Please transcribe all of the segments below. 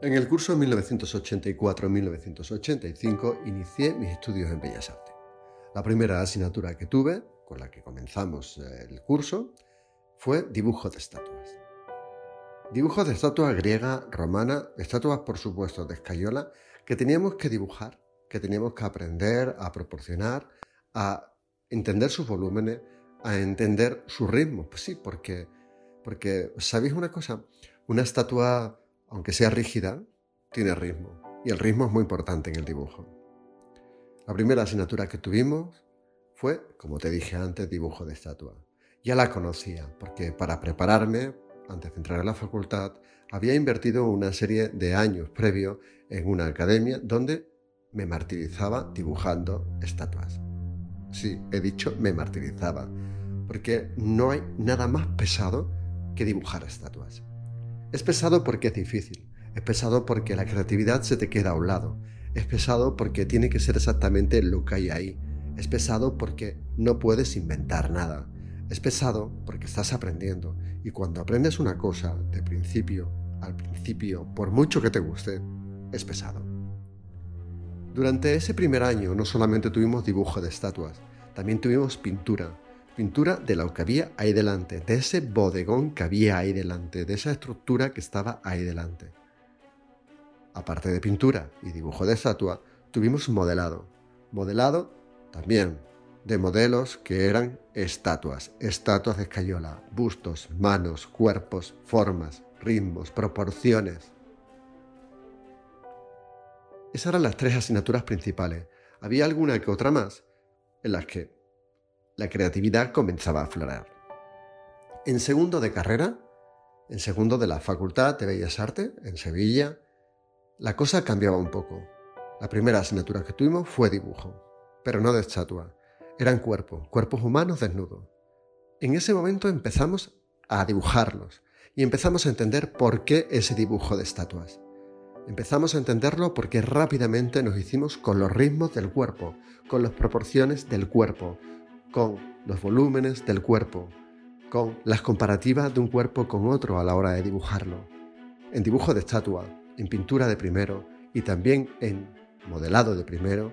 En el curso 1984-1985 inicié mis estudios en Bellas Artes. La primera asignatura que tuve, con la que comenzamos eh, el curso, fue dibujo de estatuas. Dibujos de estatuas griega, romana, estatuas por supuesto de escayola, que teníamos que dibujar, que teníamos que aprender a proporcionar, a entender sus volúmenes, a entender su ritmo. Pues sí, porque, porque ¿sabéis una cosa? Una estatua, aunque sea rígida, tiene ritmo. Y el ritmo es muy importante en el dibujo. La primera asignatura que tuvimos fue, como te dije antes, dibujo de estatua. Ya la conocía, porque para prepararme, antes de entrar a la facultad, había invertido una serie de años previos en una academia donde me martirizaba dibujando estatuas. Sí, he dicho me martirizaba, porque no hay nada más pesado que dibujar estatuas. Es pesado porque es difícil, es pesado porque la creatividad se te queda a un lado, es pesado porque tiene que ser exactamente lo que hay ahí, es pesado porque no puedes inventar nada, es pesado porque estás aprendiendo y cuando aprendes una cosa de principio al principio, por mucho que te guste, es pesado. Durante ese primer año no solamente tuvimos dibujo de estatuas, también tuvimos pintura. Pintura de lo que había ahí delante, de ese bodegón que había ahí delante, de esa estructura que estaba ahí delante. Aparte de pintura y dibujo de estatua, tuvimos modelado. Modelado también de modelos que eran estatuas, estatuas de escayola, bustos, manos, cuerpos, formas, ritmos, proporciones. Esas eran las tres asignaturas principales. Había alguna que otra más en las que la creatividad comenzaba a aflorar. En segundo de carrera, en segundo de la Facultad de Bellas Artes, en Sevilla, la cosa cambiaba un poco. La primera asignatura que tuvimos fue dibujo, pero no de estatua. Eran cuerpos, cuerpos humanos desnudos. En ese momento empezamos a dibujarlos y empezamos a entender por qué ese dibujo de estatuas. Empezamos a entenderlo porque rápidamente nos hicimos con los ritmos del cuerpo, con las proporciones del cuerpo, con los volúmenes del cuerpo, con las comparativas de un cuerpo con otro a la hora de dibujarlo. En dibujo de estatua, en pintura de primero y también en modelado de primero,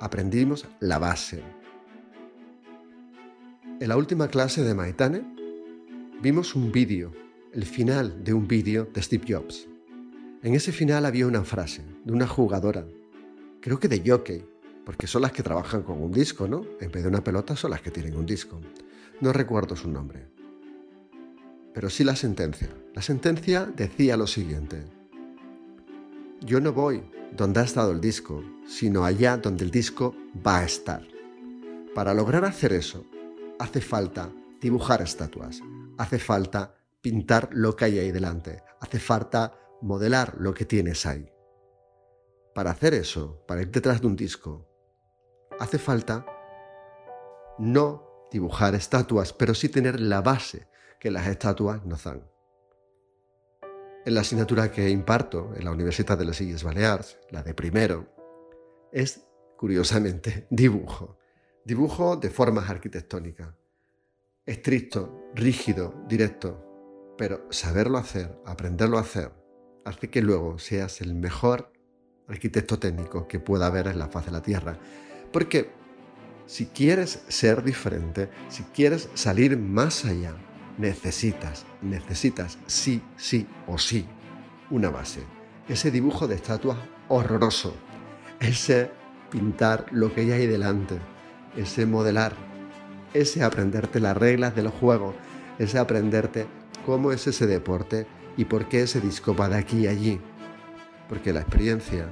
aprendimos la base. En la última clase de Maitane vimos un vídeo, el final de un vídeo de Steve Jobs. En ese final había una frase de una jugadora, creo que de jockey, porque son las que trabajan con un disco, ¿no? En vez de una pelota son las que tienen un disco. No recuerdo su nombre. Pero sí la sentencia. La sentencia decía lo siguiente. Yo no voy donde ha estado el disco, sino allá donde el disco va a estar. Para lograr hacer eso, hace falta dibujar estatuas, hace falta pintar lo que hay ahí delante, hace falta modelar lo que tienes ahí. Para hacer eso, para ir detrás de un disco, hace falta no dibujar estatuas, pero sí tener la base que las estatuas nos dan. En la asignatura que imparto en la Universidad de las Islas Baleares, la de primero, es, curiosamente, dibujo. Dibujo de formas arquitectónicas. Estricto, rígido, directo, pero saberlo hacer, aprenderlo a hacer, hace que luego seas el mejor arquitecto técnico que pueda haber en la faz de la Tierra. Porque si quieres ser diferente, si quieres salir más allá, necesitas, necesitas sí, sí o sí una base. Ese dibujo de estatua horroroso, ese pintar lo que hay ahí delante, ese modelar, ese aprenderte las reglas del juego, ese aprenderte cómo es ese deporte, ¿Y por qué ese disco va de aquí y allí? Porque la experiencia,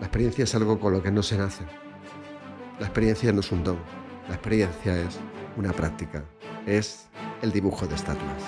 la experiencia es algo con lo que no se nace. La experiencia no es un don, la experiencia es una práctica, es el dibujo de estatuas.